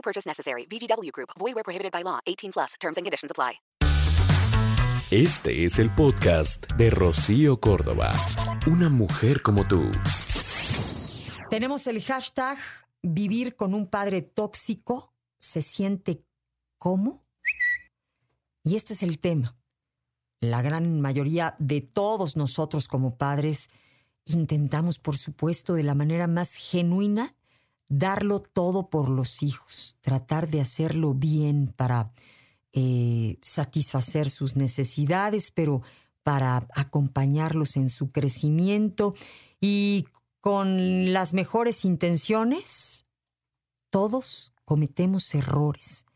No purchase necessary. VGW Group. Void where prohibited by law. 18 plus. Terms and conditions apply. Este es el podcast de Rocío Córdoba. Una mujer como tú. Tenemos el hashtag vivir con un padre tóxico se siente como. Y este es el tema. La gran mayoría de todos nosotros como padres intentamos, por supuesto, de la manera más genuina, darlo todo por los hijos, tratar de hacerlo bien para eh, satisfacer sus necesidades, pero para acompañarlos en su crecimiento y con las mejores intenciones, todos cometemos errores.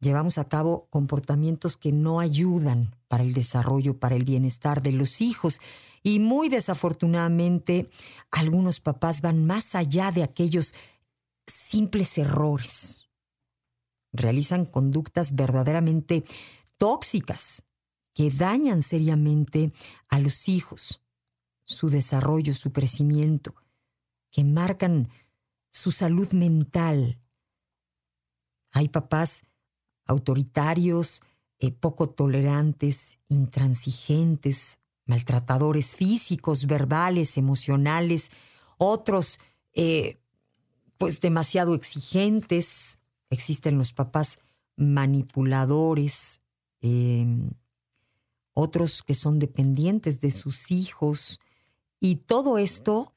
Llevamos a cabo comportamientos que no ayudan para el desarrollo, para el bienestar de los hijos. Y muy desafortunadamente, algunos papás van más allá de aquellos simples errores. Realizan conductas verdaderamente tóxicas que dañan seriamente a los hijos, su desarrollo, su crecimiento, que marcan su salud mental. Hay papás autoritarios, eh, poco tolerantes, intransigentes, maltratadores físicos, verbales, emocionales, otros eh, pues demasiado exigentes, existen los papás manipuladores, em, otros que son dependientes de sus hijos, y todo esto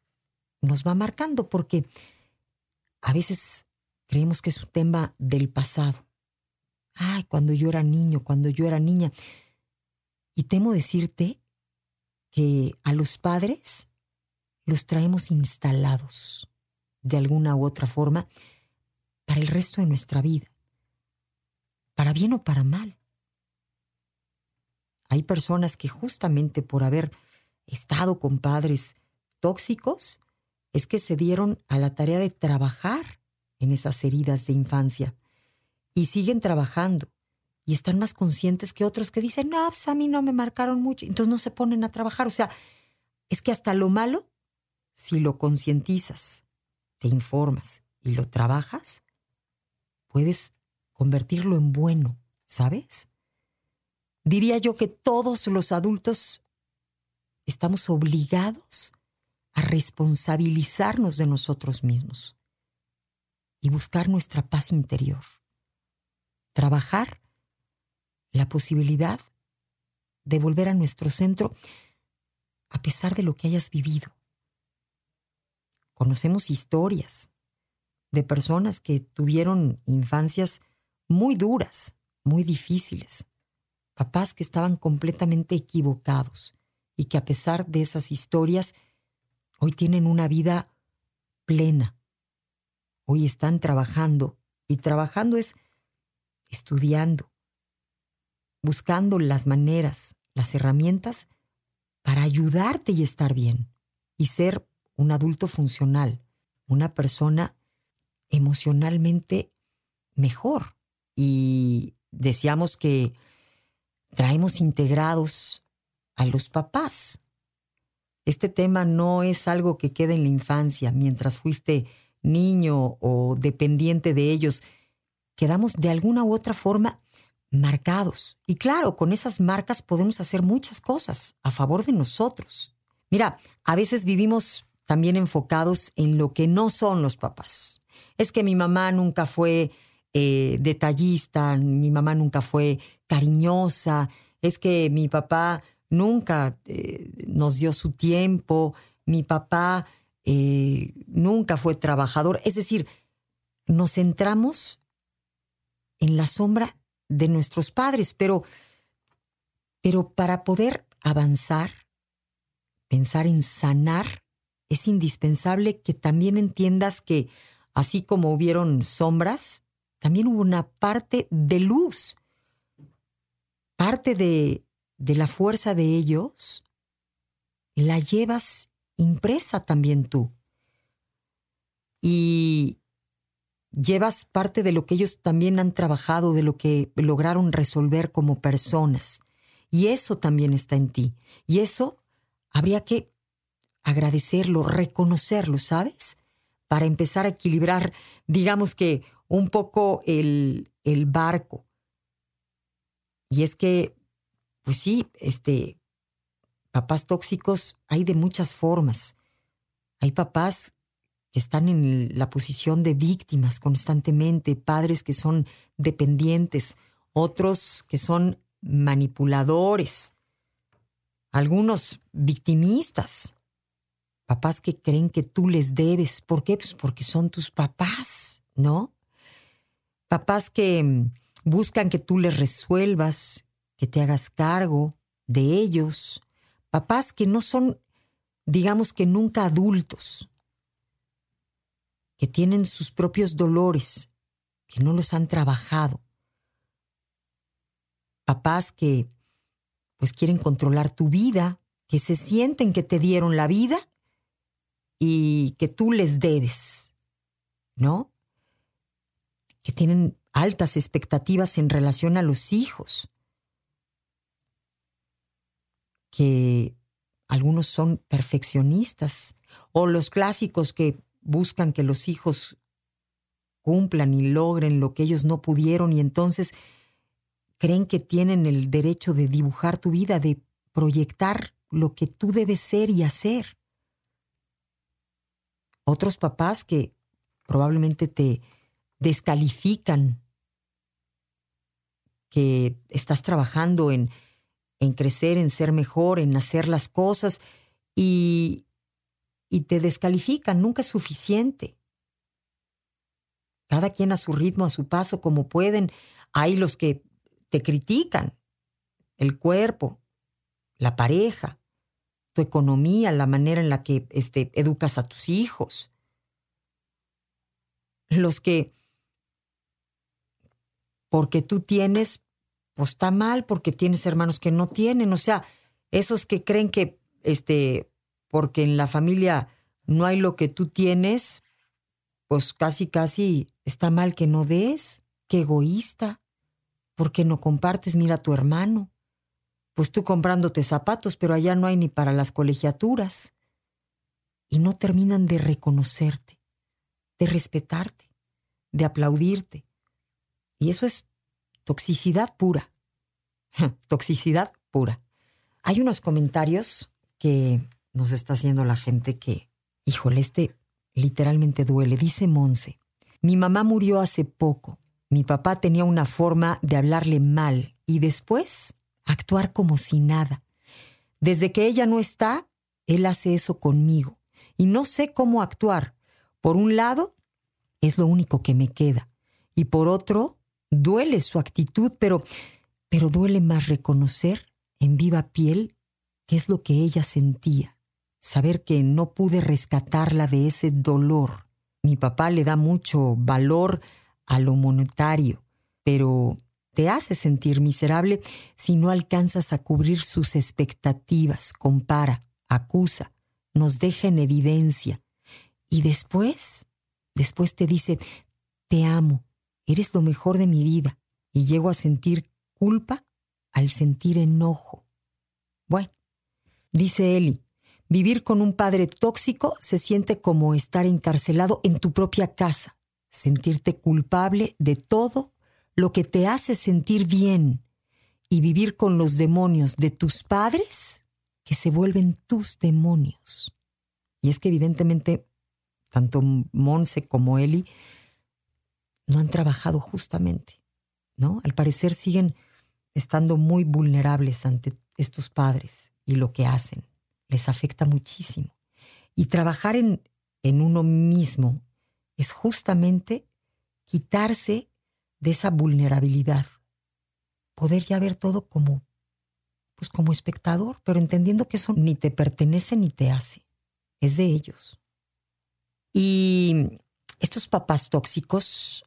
nos va marcando porque a veces creemos que es un tema del pasado. Ay, cuando yo era niño, cuando yo era niña. Y temo decirte que a los padres los traemos instalados de alguna u otra forma para el resto de nuestra vida, para bien o para mal. Hay personas que justamente por haber estado con padres tóxicos, es que se dieron a la tarea de trabajar en esas heridas de infancia y siguen trabajando y están más conscientes que otros que dicen, no, pues a mí no me marcaron mucho, entonces no se ponen a trabajar. O sea, es que hasta lo malo, si lo concientizas, te informas y lo trabajas, puedes convertirlo en bueno, ¿sabes? Diría yo que todos los adultos estamos obligados a responsabilizarnos de nosotros mismos y buscar nuestra paz interior. Trabajar la posibilidad de volver a nuestro centro a pesar de lo que hayas vivido. Conocemos historias de personas que tuvieron infancias muy duras, muy difíciles, papás que estaban completamente equivocados y que a pesar de esas historias hoy tienen una vida plena. Hoy están trabajando y trabajando es estudiando, buscando las maneras, las herramientas para ayudarte y estar bien y ser un adulto funcional, una persona emocionalmente mejor. Y decíamos que traemos integrados a los papás. Este tema no es algo que quede en la infancia mientras fuiste niño o dependiente de ellos. Quedamos de alguna u otra forma marcados. Y claro, con esas marcas podemos hacer muchas cosas a favor de nosotros. Mira, a veces vivimos también enfocados en lo que no son los papás. Es que mi mamá nunca fue eh, detallista, mi mamá nunca fue cariñosa, es que mi papá nunca eh, nos dio su tiempo, mi papá eh, nunca fue trabajador. Es decir, nos centramos en la sombra de nuestros padres, pero, pero para poder avanzar, pensar en sanar, es indispensable que también entiendas que así como hubieron sombras, también hubo una parte de luz. Parte de, de la fuerza de ellos la llevas impresa también tú. Y llevas parte de lo que ellos también han trabajado, de lo que lograron resolver como personas. Y eso también está en ti. Y eso habría que agradecerlo, reconocerlo, ¿sabes? Para empezar a equilibrar, digamos que un poco el, el barco. Y es que, pues sí, este, papás tóxicos hay de muchas formas. Hay papás que están en la posición de víctimas constantemente, padres que son dependientes, otros que son manipuladores, algunos victimistas, papás que creen que tú les debes. ¿Por qué? Pues porque son tus papás, ¿no? Papás que mm, buscan que tú les resuelvas, que te hagas cargo de ellos. Papás que no son, digamos que nunca adultos, que tienen sus propios dolores, que no los han trabajado. Papás que pues quieren controlar tu vida, que se sienten que te dieron la vida y que tú les debes, ¿no? Que tienen altas expectativas en relación a los hijos, que algunos son perfeccionistas, o los clásicos que buscan que los hijos cumplan y logren lo que ellos no pudieron y entonces creen que tienen el derecho de dibujar tu vida, de proyectar lo que tú debes ser y hacer. Otros papás que probablemente te descalifican, que estás trabajando en, en crecer, en ser mejor, en hacer las cosas y, y te descalifican, nunca es suficiente. Cada quien a su ritmo, a su paso, como pueden. Hay los que te critican, el cuerpo, la pareja, tu economía, la manera en la que este, educas a tus hijos. Los que, porque tú tienes, pues está mal, porque tienes hermanos que no tienen, o sea, esos que creen que, este, porque en la familia no hay lo que tú tienes, pues casi, casi está mal que no des, qué egoísta. ¿Por qué no compartes? Mira a tu hermano. Pues tú comprándote zapatos, pero allá no hay ni para las colegiaturas. Y no terminan de reconocerte, de respetarte, de aplaudirte. Y eso es toxicidad pura. toxicidad pura. Hay unos comentarios que nos está haciendo la gente que, híjole, este literalmente duele. Dice Monse, mi mamá murió hace poco mi papá tenía una forma de hablarle mal y después actuar como si nada. Desde que ella no está, él hace eso conmigo y no sé cómo actuar. Por un lado, es lo único que me queda y por otro, duele su actitud, pero pero duele más reconocer en viva piel qué es lo que ella sentía, saber que no pude rescatarla de ese dolor. Mi papá le da mucho valor a lo monetario, pero te hace sentir miserable si no alcanzas a cubrir sus expectativas, compara, acusa, nos deja en evidencia. Y después, después te dice, te amo, eres lo mejor de mi vida. Y llego a sentir culpa al sentir enojo. Bueno, dice Eli, vivir con un padre tóxico se siente como estar encarcelado en tu propia casa sentirte culpable de todo lo que te hace sentir bien y vivir con los demonios de tus padres que se vuelven tus demonios. Y es que evidentemente tanto Monse como Eli no han trabajado justamente, ¿no? Al parecer siguen estando muy vulnerables ante estos padres y lo que hacen les afecta muchísimo. Y trabajar en, en uno mismo es justamente quitarse de esa vulnerabilidad, poder ya ver todo como pues como espectador, pero entendiendo que eso ni te pertenece ni te hace, es de ellos. Y estos papás tóxicos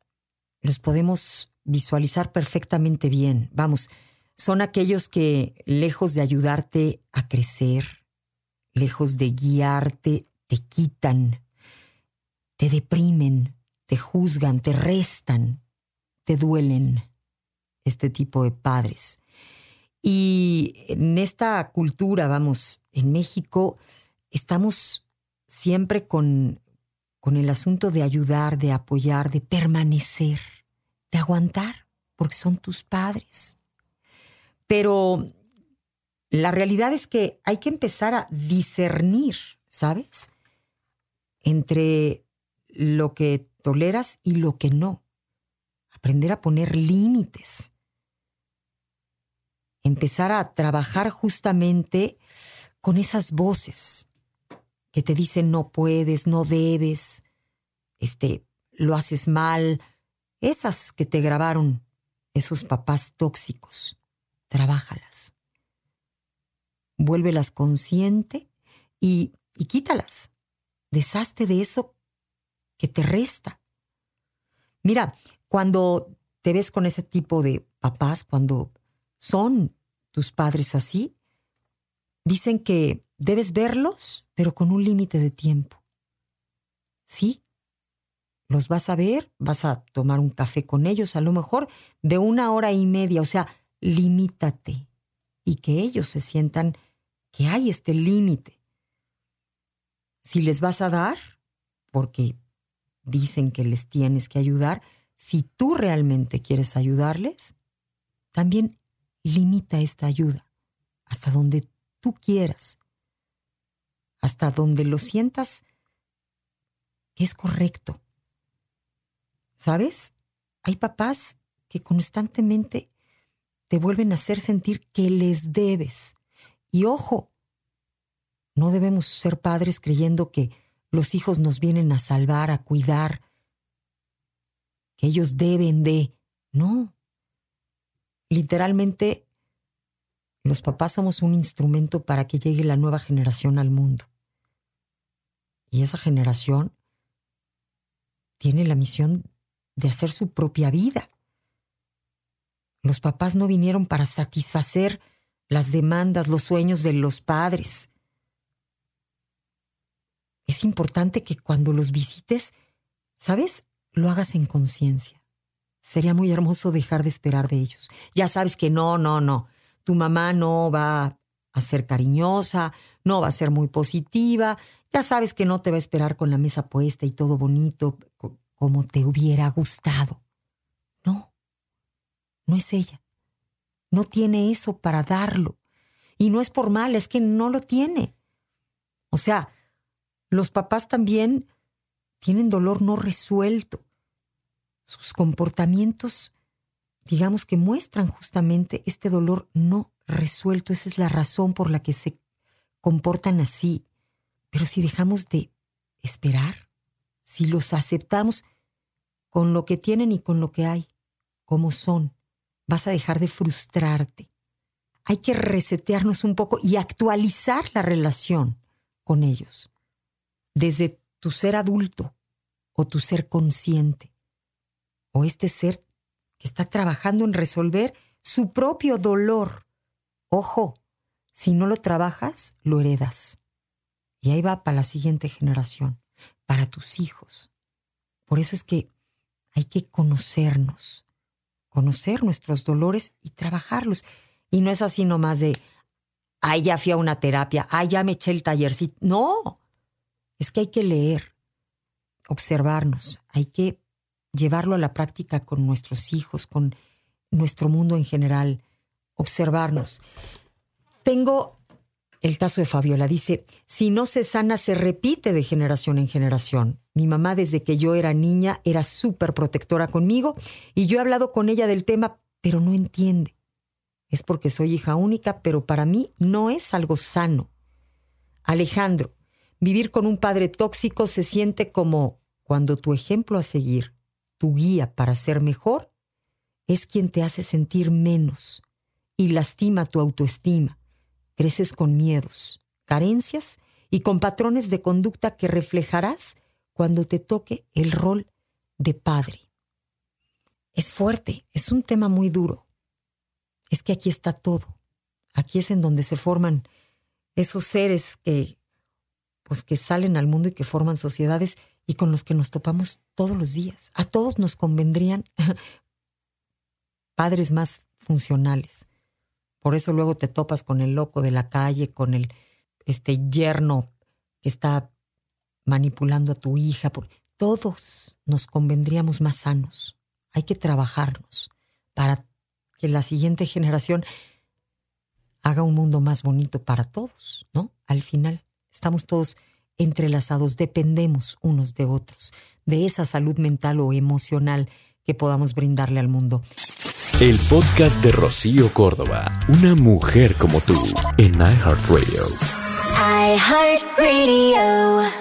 los podemos visualizar perfectamente bien. Vamos, son aquellos que, lejos de ayudarte a crecer, lejos de guiarte, te quitan, te deprimen, te juzgan, te restan, te duelen este tipo de padres. Y en esta cultura, vamos, en México, estamos siempre con, con el asunto de ayudar, de apoyar, de permanecer, de aguantar, porque son tus padres. Pero la realidad es que hay que empezar a discernir, ¿sabes? Entre lo que toleras y lo que no. Aprender a poner límites. Empezar a trabajar justamente con esas voces que te dicen no puedes, no debes, este, lo haces mal, esas que te grabaron, esos papás tóxicos, trabájalas. Vuélvelas consciente y, y quítalas. Deshazte de eso que te resta. Mira, cuando te ves con ese tipo de papás, cuando son tus padres así, dicen que debes verlos, pero con un límite de tiempo. ¿Sí? Los vas a ver, vas a tomar un café con ellos, a lo mejor de una hora y media, o sea, limítate y que ellos se sientan que hay este límite. Si les vas a dar, porque dicen que les tienes que ayudar, si tú realmente quieres ayudarles, también limita esta ayuda hasta donde tú quieras, hasta donde lo sientas que es correcto. ¿Sabes? Hay papás que constantemente te vuelven a hacer sentir que les debes. Y ojo, no debemos ser padres creyendo que los hijos nos vienen a salvar, a cuidar, ellos deben de. No. Literalmente, los papás somos un instrumento para que llegue la nueva generación al mundo. Y esa generación tiene la misión de hacer su propia vida. Los papás no vinieron para satisfacer las demandas, los sueños de los padres es importante que cuando los visites, ¿sabes? Lo hagas en conciencia. Sería muy hermoso dejar de esperar de ellos. Ya sabes que no, no, no. Tu mamá no va a ser cariñosa, no va a ser muy positiva. Ya sabes que no te va a esperar con la mesa puesta y todo bonito como te hubiera gustado. No, no es ella. No tiene eso para darlo. Y no es por mal, es que no lo tiene. O sea, los papás también tienen dolor no resuelto. Sus comportamientos, digamos que muestran justamente este dolor no resuelto. Esa es la razón por la que se comportan así. Pero si dejamos de esperar, si los aceptamos con lo que tienen y con lo que hay, como son, vas a dejar de frustrarte. Hay que resetearnos un poco y actualizar la relación con ellos desde tu ser adulto o tu ser consciente, o este ser que está trabajando en resolver su propio dolor. Ojo, si no lo trabajas, lo heredas. Y ahí va para la siguiente generación, para tus hijos. Por eso es que hay que conocernos, conocer nuestros dolores y trabajarlos. Y no es así nomás de, ay, ya fui a una terapia, ay, ya me eché el tallercito. No, es que hay que leer, observarnos, hay que llevarlo a la práctica con nuestros hijos, con nuestro mundo en general, observarnos. Tengo el caso de Fabiola, dice, si no se sana, se repite de generación en generación. Mi mamá desde que yo era niña era súper protectora conmigo y yo he hablado con ella del tema, pero no entiende. Es porque soy hija única, pero para mí no es algo sano. Alejandro, Vivir con un padre tóxico se siente como cuando tu ejemplo a seguir, tu guía para ser mejor, es quien te hace sentir menos y lastima tu autoestima. Creces con miedos, carencias y con patrones de conducta que reflejarás cuando te toque el rol de padre. es fuerte, es un tema muy duro. Es que aquí está todo. Aquí es en donde se forman esos seres que pues que salen al mundo y que forman sociedades y con los que nos topamos todos los días. A todos nos convendrían padres más funcionales. Por eso luego te topas con el loco de la calle, con el este yerno que está manipulando a tu hija. Todos nos convendríamos más sanos. Hay que trabajarnos para que la siguiente generación haga un mundo más bonito para todos, ¿no? Al final estamos todos entrelazados, dependemos unos de otros, de esa salud mental o emocional que podamos brindarle al mundo. El podcast de Rocío Córdoba, una mujer como tú, en iHeartRadio. iHeartRadio.